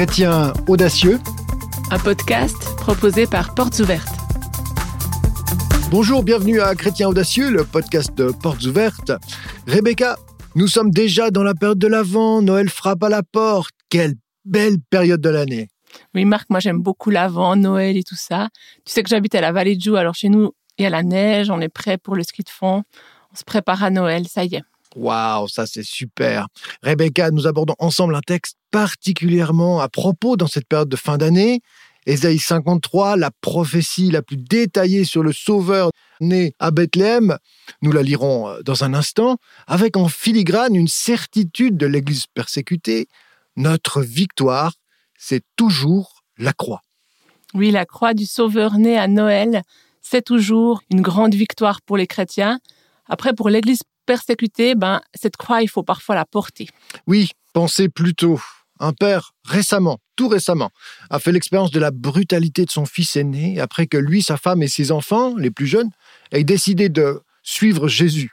Chrétien audacieux, un podcast proposé par Portes Ouvertes. Bonjour, bienvenue à Chrétien audacieux, le podcast de Portes Ouvertes. Rebecca, nous sommes déjà dans la période de l'Avent, Noël frappe à la porte. Quelle belle période de l'année. Oui, Marc, moi j'aime beaucoup l'Avent, Noël et tout ça. Tu sais que j'habite à la vallée de Joux, alors chez nous, il y a la neige, on est prêt pour le ski de fond, on se prépare à Noël, ça y est. Waouh, ça c'est super. Rebecca, nous abordons ensemble un texte particulièrement à propos dans cette période de fin d'année. Ésaïe 53, la prophétie la plus détaillée sur le Sauveur né à Bethléem. Nous la lirons euh, dans un instant, avec en filigrane une certitude de l'Église persécutée. Notre victoire, c'est toujours la croix. Oui, la croix du Sauveur né à Noël, c'est toujours une grande victoire pour les chrétiens. Après, pour l'Église persécutée, ben, cette croix, il faut parfois la porter. Oui, pensez plutôt. Un père, récemment, tout récemment, a fait l'expérience de la brutalité de son fils aîné après que lui, sa femme et ses enfants, les plus jeunes, aient décidé de suivre Jésus.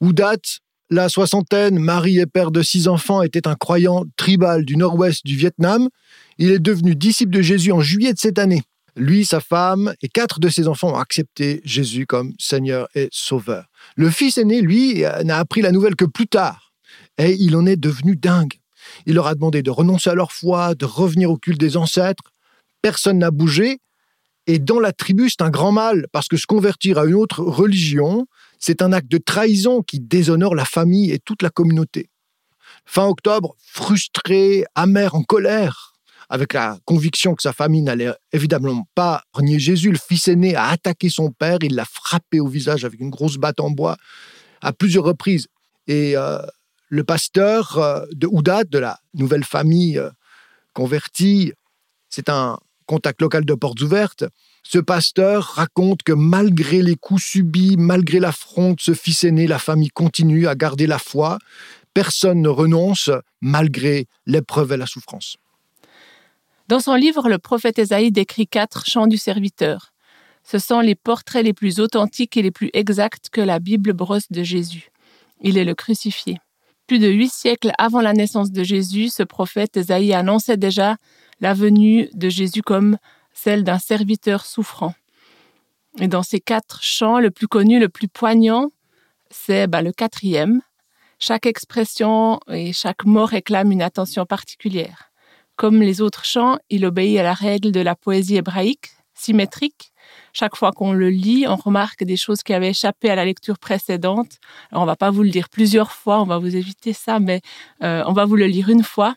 Où date la soixantaine, mari et père de six enfants, était un croyant tribal du nord-ouest du Vietnam. Il est devenu disciple de Jésus en juillet de cette année. Lui, sa femme et quatre de ses enfants ont accepté Jésus comme Seigneur et Sauveur. Le fils aîné, lui, n'a appris la nouvelle que plus tard. Et il en est devenu dingue. Il leur a demandé de renoncer à leur foi, de revenir au culte des ancêtres. Personne n'a bougé. Et dans la tribu, c'est un grand mal, parce que se convertir à une autre religion, c'est un acte de trahison qui déshonore la famille et toute la communauté. Fin octobre, frustré, amer, en colère, avec la conviction que sa famille n'allait évidemment pas renier Jésus, le fils aîné a attaqué son père, il l'a frappé au visage avec une grosse batte en bois à plusieurs reprises. Et euh, le pasteur euh, de Oudat, de la nouvelle famille euh, convertie, c'est un contact local de Portes Ouvertes. Ce pasteur raconte que malgré les coups subis, malgré l'affront de ce fils aîné, la famille continue à garder la foi. Personne ne renonce malgré l'épreuve et la souffrance. Dans son livre, le prophète Ésaïe décrit quatre chants du serviteur. Ce sont les portraits les plus authentiques et les plus exacts que la Bible brosse de Jésus. Il est le crucifié. Plus de huit siècles avant la naissance de Jésus, ce prophète Esaïe annonçait déjà la venue de Jésus comme celle d'un serviteur souffrant. Et dans ces quatre chants, le plus connu, le plus poignant, c'est bah, le quatrième. Chaque expression et chaque mot réclame une attention particulière. Comme les autres chants, il obéit à la règle de la poésie hébraïque, symétrique, chaque fois qu'on le lit, on remarque des choses qui avaient échappé à la lecture précédente. Alors, on va pas vous le dire plusieurs fois, on va vous éviter ça, mais euh, on va vous le lire une fois.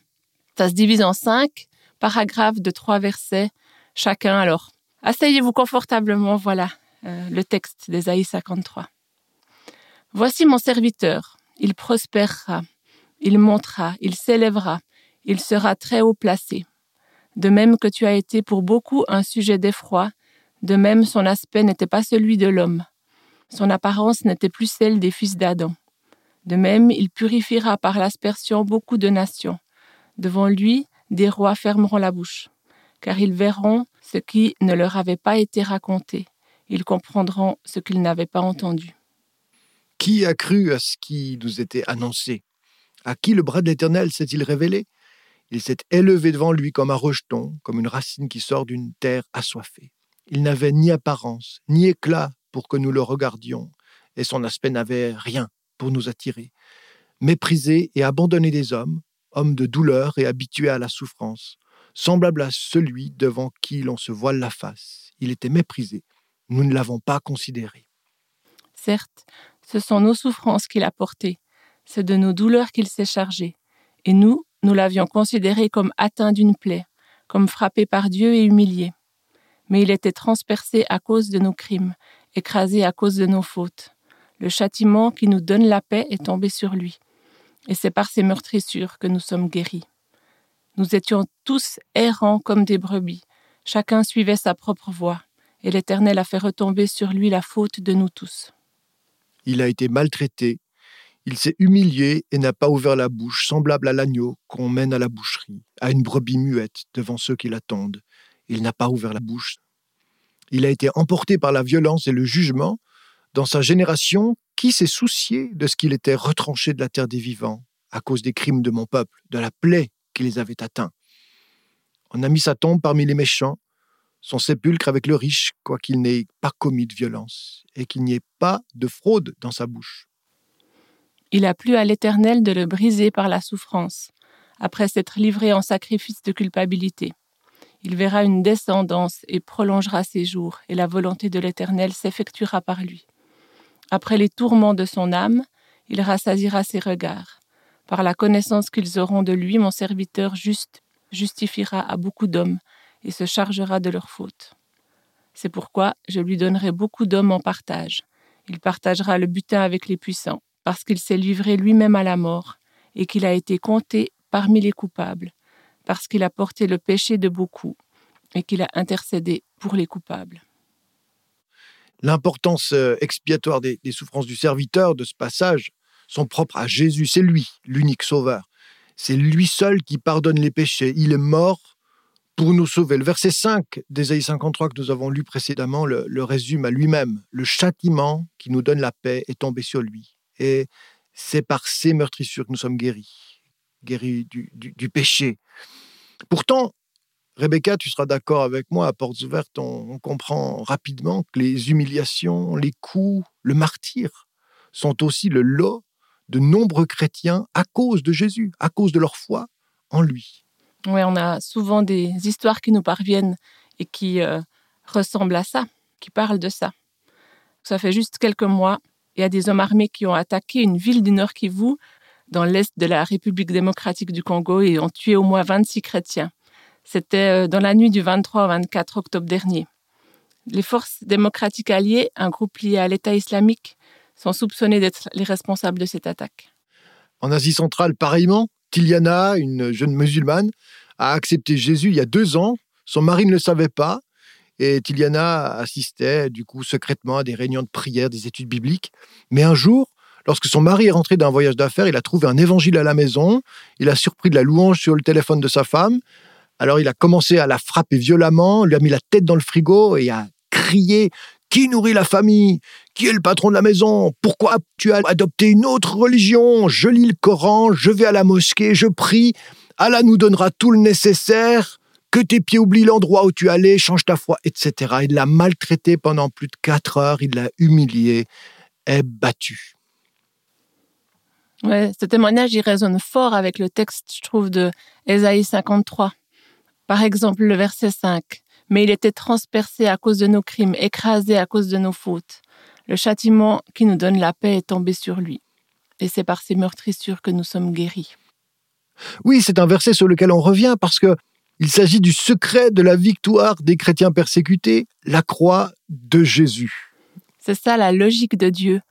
Ça se divise en cinq paragraphes de trois versets chacun. Alors, asseyez-vous confortablement, voilà euh, le texte d'Ésaïe 53. Voici mon serviteur, il prospérera, il montera, il s'élèvera, il sera très haut placé. De même que tu as été pour beaucoup un sujet d'effroi, de même, son aspect n'était pas celui de l'homme. Son apparence n'était plus celle des fils d'Adam. De même, il purifiera par l'aspersion beaucoup de nations. Devant lui, des rois fermeront la bouche, car ils verront ce qui ne leur avait pas été raconté. Ils comprendront ce qu'ils n'avaient pas entendu. Qui a cru à ce qui nous était annoncé? À qui le bras de l'Éternel s'est-il révélé? Il s'est élevé devant lui comme un rejeton, comme une racine qui sort d'une terre assoiffée. Il n'avait ni apparence, ni éclat pour que nous le regardions, et son aspect n'avait rien pour nous attirer. Méprisé et abandonné des hommes, homme de douleur et habitué à la souffrance, semblable à celui devant qui l'on se voile la face. Il était méprisé. Nous ne l'avons pas considéré. Certes, ce sont nos souffrances qu'il a portées, c'est de nos douleurs qu'il s'est chargé, et nous, nous l'avions considéré comme atteint d'une plaie, comme frappé par Dieu et humilié mais il était transpercé à cause de nos crimes, écrasé à cause de nos fautes. Le châtiment qui nous donne la paix est tombé sur lui, et c'est par ses meurtrissures que nous sommes guéris. Nous étions tous errants comme des brebis, chacun suivait sa propre voie, et l'Éternel a fait retomber sur lui la faute de nous tous. Il a été maltraité, il s'est humilié et n'a pas ouvert la bouche, semblable à l'agneau qu'on mène à la boucherie, à une brebis muette devant ceux qui l'attendent il n'a pas ouvert la bouche. Il a été emporté par la violence et le jugement. Dans sa génération, qui s'est soucié de ce qu'il était retranché de la terre des vivants à cause des crimes de mon peuple, de la plaie qui les avait atteints On a mis sa tombe parmi les méchants, son sépulcre avec le riche, quoiqu'il n'ait pas commis de violence, et qu'il n'y ait pas de fraude dans sa bouche. Il a plu à l'Éternel de le briser par la souffrance, après s'être livré en sacrifice de culpabilité. Il verra une descendance et prolongera ses jours, et la volonté de l'Éternel s'effectuera par lui. Après les tourments de son âme, il rassasira ses regards. Par la connaissance qu'ils auront de lui, mon serviteur juste justifiera à beaucoup d'hommes et se chargera de leurs fautes. C'est pourquoi je lui donnerai beaucoup d'hommes en partage. Il partagera le butin avec les puissants, parce qu'il s'est livré lui-même à la mort, et qu'il a été compté parmi les coupables, parce qu'il a porté le péché de beaucoup, et qu'il a intercédé pour les coupables. L'importance euh, expiatoire des, souffrances du serviteur de ce passage sont propres à Jésus. C'est lui, l'unique sauveur. C'est lui seul qui pardonne les péchés. Il est mort pour nous sauver. Le verset 5 d'Ésaïe 53 que nous avons lu précédemment le, résume à lui-même. Le châtiment qui nous donne la paix est tombé sur lui. Et c'est par ses meurtrissures que nous sommes guéris, guéris du, du, péché. Pourtant, Rebecca, tu seras d'accord avec moi, à portes ouvertes, on, on, comprend rapidement que les humiliations, les coups, le martyr sont aussi le lot de nombreux chrétiens à cause de Jésus, à cause de leur foi en lui. Oui, on a souvent des histoires qui nous parviennent et qui euh, ressemblent à ça, qui parlent de ça. Ça fait juste quelques mois, il y a des hommes armés qui ont attaqué une ville du Nord Kivu, dans l'est de la République démocratique du Congo, et ont tué au moins 26 chrétiens. C'était euh, dans la nuit du 23 au 24 octobre dernier. Les forces démocratiques alliées, un groupe lié à l'État islamique, sont soupçonnés d'être les responsables de cette attaque. En Asie centrale, pareillement, Tiliana, une jeune musulmane, a accepté Jésus il y a deux ans. Son mari ne le savait pas. Et Tiliana assistait du coup secrètement à des réunions de prière, des études bibliques. Mais un jour, lorsque son mari est rentré d'un voyage d'affaires, il a trouvé un évangile à la maison. Il a surpris de la louange sur le téléphone de sa femme. Alors il a commencé à la frapper violemment, lui a mis la tête dans le frigo et a crié qui nourrit la famille? Qui est le patron de la maison? Pourquoi tu as adopté une autre religion? Je lis le Coran, je vais à la mosquée, je prie. Allah nous donnera tout le nécessaire. Que tes pieds oublient l'endroit où tu allais, change ta foi, etc. Il l'a maltraité pendant plus de quatre heures, il l'a humilié et battu. Ouais, ce témoignage, il résonne fort avec le texte, je trouve, de Ésaïe 53. Par exemple, le verset 5 mais il était transpercé à cause de nos crimes, écrasé à cause de nos fautes. Le châtiment qui nous donne la paix est tombé sur lui. Et c'est par ces meurtrissures que nous sommes guéris. Oui, c'est un verset sur lequel on revient parce que il s'agit du secret de la victoire des chrétiens persécutés, la croix de Jésus. C'est ça la logique de Dieu.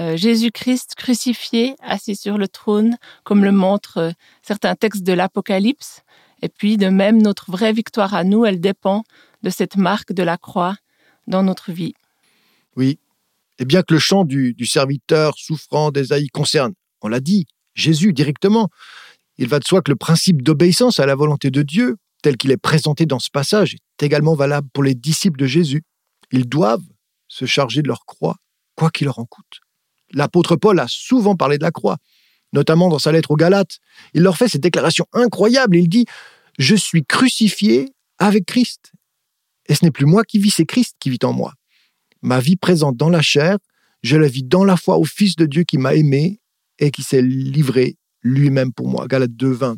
Euh, Jésus-Christ crucifié, assis sur le trône, comme le montrent euh, certains textes de l'Apocalypse, et puis, de même, notre vraie victoire à nous, elle dépend de cette marque de la croix dans notre vie. Oui. Et bien que le chant du, serviteur souffrant d'Ésaïe concerne, on l'a dit, Jésus directement, il va de soi que le principe d'obéissance à la volonté de Dieu, tel qu'il est présenté dans ce passage, est également valable pour les disciples de Jésus. Ils doivent se charger de leur croix, quoi qu'il leur en coûte. L'apôtre Paul a souvent parlé de la croix, notamment dans sa lettre aux Galates. Il leur fait cette déclaration incroyable. Il dit je suis crucifié avec Christ. Et ce n'est plus moi qui vis, c'est Christ qui vit en moi. Ma vie présente dans la chair, je la vis dans la foi au Fils de Dieu qui m'a aimé et qui s'est livré lui-même pour moi. Galates 2, 20.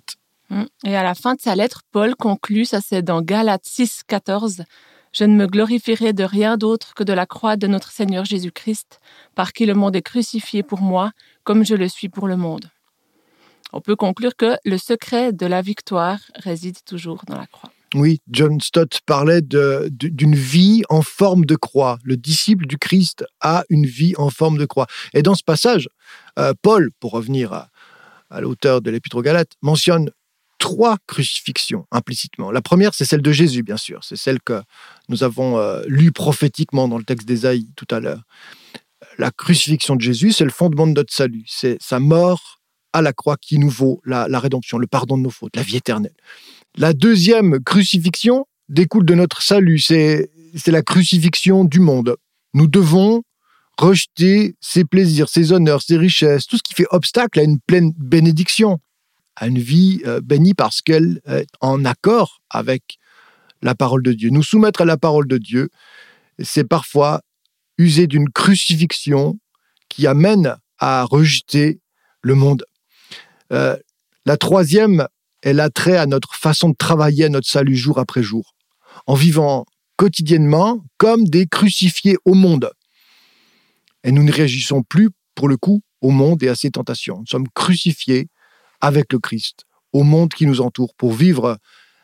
Hum. Et à la fin de sa lettre, Paul conclut, ça c'est dans Galates 6, 14, Je ne me glorifierai de rien d'autre que de la croix de notre Seigneur Jésus-Christ, par qui le monde est crucifié pour moi, comme je le suis pour le monde on peut conclure que le secret de la victoire réside toujours dans la croix. Oui, John Stott parlait d'une vie en forme de croix. Le disciple du Christ a une vie en forme de croix. Et dans ce passage, euh, Paul, pour revenir à, l'auteur de l'Épître aux Galates, mentionne trois crucifixions implicitement. La première, c'est celle de Jésus, bien sûr. C'est celle que nous avons euh, lue prophétiquement dans le texte d'Ésaïe tout à l'heure. La crucifixion de Jésus, c'est le fondement de notre salut. C'est sa mort à la croix qui nous vaut la, rédemption, le pardon de nos fautes, la vie éternelle. La deuxième crucifixion découle de notre salut, c'est la crucifixion du monde. Nous devons rejeter ses plaisirs, ses honneurs, ses richesses, tout ce qui fait obstacle à une pleine bénédiction. À une vie euh, bénie parce qu'elle est en accord avec la parole de Dieu. Nous soumettre à la parole de Dieu, c'est parfois user d'une crucifixion qui amène à rejeter le monde. Euh, la troisième, elle a trait à notre façon de travailler à notre salut jour après jour, en vivant quotidiennement comme des crucifiés au monde. Et nous ne réagissons plus, pour le coup, au monde et à ses tentations. Nous sommes crucifiés avec le Christ, au monde qui nous entoure, pour vivre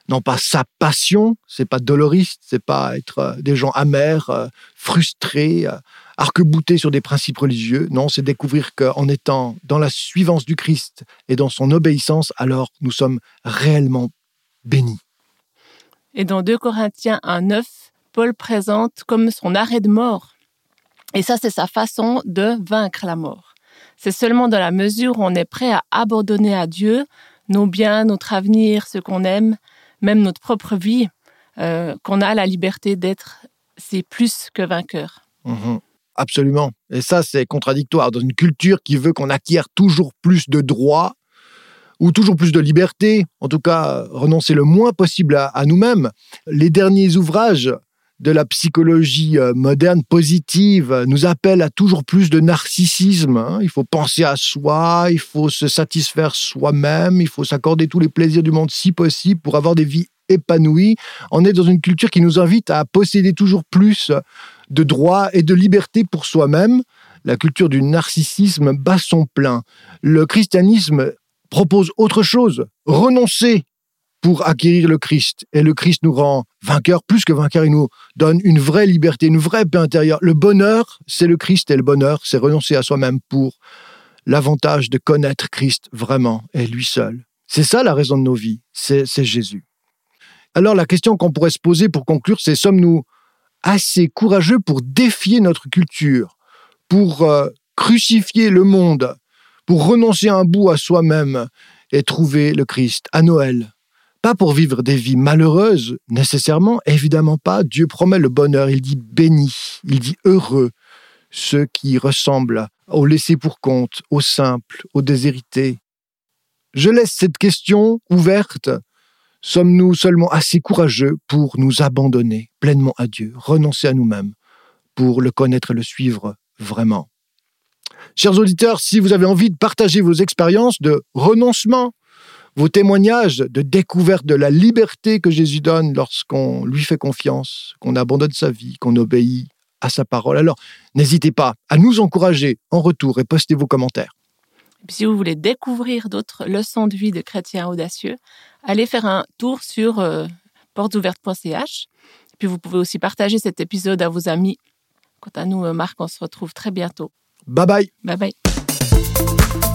non pas sa passion, c'est pas doloriste, c'est pas être euh, des gens amers, euh, frustrés, euh, arc-boutés sur des principes religieux. Non, c'est découvrir qu'en étant dans la suivance du Christ et dans son obéissance, alors nous sommes réellement bénis. Et dans 2 Corinthiens 1.9, Paul présente comme son arrêt de mort. Et ça, c'est sa façon de vaincre la mort. C'est seulement dans la mesure où on est prêt à abandonner à Dieu nos biens, notre avenir, ce qu'on aime, même notre propre vie, euh, qu'on a la liberté d'être, c'est plus que vainqueur. Mhm. Absolument. Et ça, c'est contradictoire. Dans une culture qui veut qu'on acquiert toujours plus de droits ou toujours plus de liberté, en tout cas renoncer le moins possible à, à nous-mêmes, les derniers ouvrages de la psychologie euh, moderne positive nous appellent à toujours plus de narcissisme. hein. Il faut penser à soi, il faut se satisfaire soi-même, il faut s'accorder tous les plaisirs du monde si possible pour avoir des vies épanouies. On est dans une culture qui nous invite à posséder toujours plus de droits et de liberté pour soi-même. La culture du narcissisme bat son plein. Le christianisme propose autre chose, renoncer pour acquérir le Christ. Et le Christ nous rend vainqueurs, plus que vainqueurs, il nous donne une vraie liberté, une vraie paix intérieure. Le bonheur, c'est le Christ, et le bonheur, c'est renoncer à soi-même pour l'avantage de connaître Christ vraiment, et lui seul. C'est ça la raison de nos vies, c'est Jésus. Alors la question qu'on pourrait se poser pour conclure, c'est sommes-nous assez courageux pour défier notre culture, pour euh, crucifier le monde, pour renoncer un bout à soi-même et trouver le Christ à Noël? Pas pour vivre des vies malheureuses, nécessairement, évidemment pas. Dieu promet le bonheur, il dit béni, il dit heureux, ceux qui ressemblent aux laissés pour compte, aux simples, aux déshérités. Je laisse cette question ouverte. Sommes-nous seulement assez courageux pour nous abandonner pleinement à Dieu, renoncer à nous-mêmes, pour le connaître et le suivre vraiment? Chers auditeurs, si vous avez envie de partager vos expériences de renoncement, vos témoignages de découverte de la liberté que Jésus donne lorsqu'on lui fait confiance, qu'on abandonne sa vie, qu'on obéit à sa parole. Alors, n'hésitez pas à nous encourager en retour et postez vos commentaires. Et puis, si vous voulez découvrir d'autres leçons de vie de chrétiens audacieux, allez faire un tour sur euh, portesouvertes.ch. Puis vous pouvez aussi partager cet épisode à vos amis. Quant à nous, euh, Marc, on se retrouve très bientôt. Bye bye Bye bye.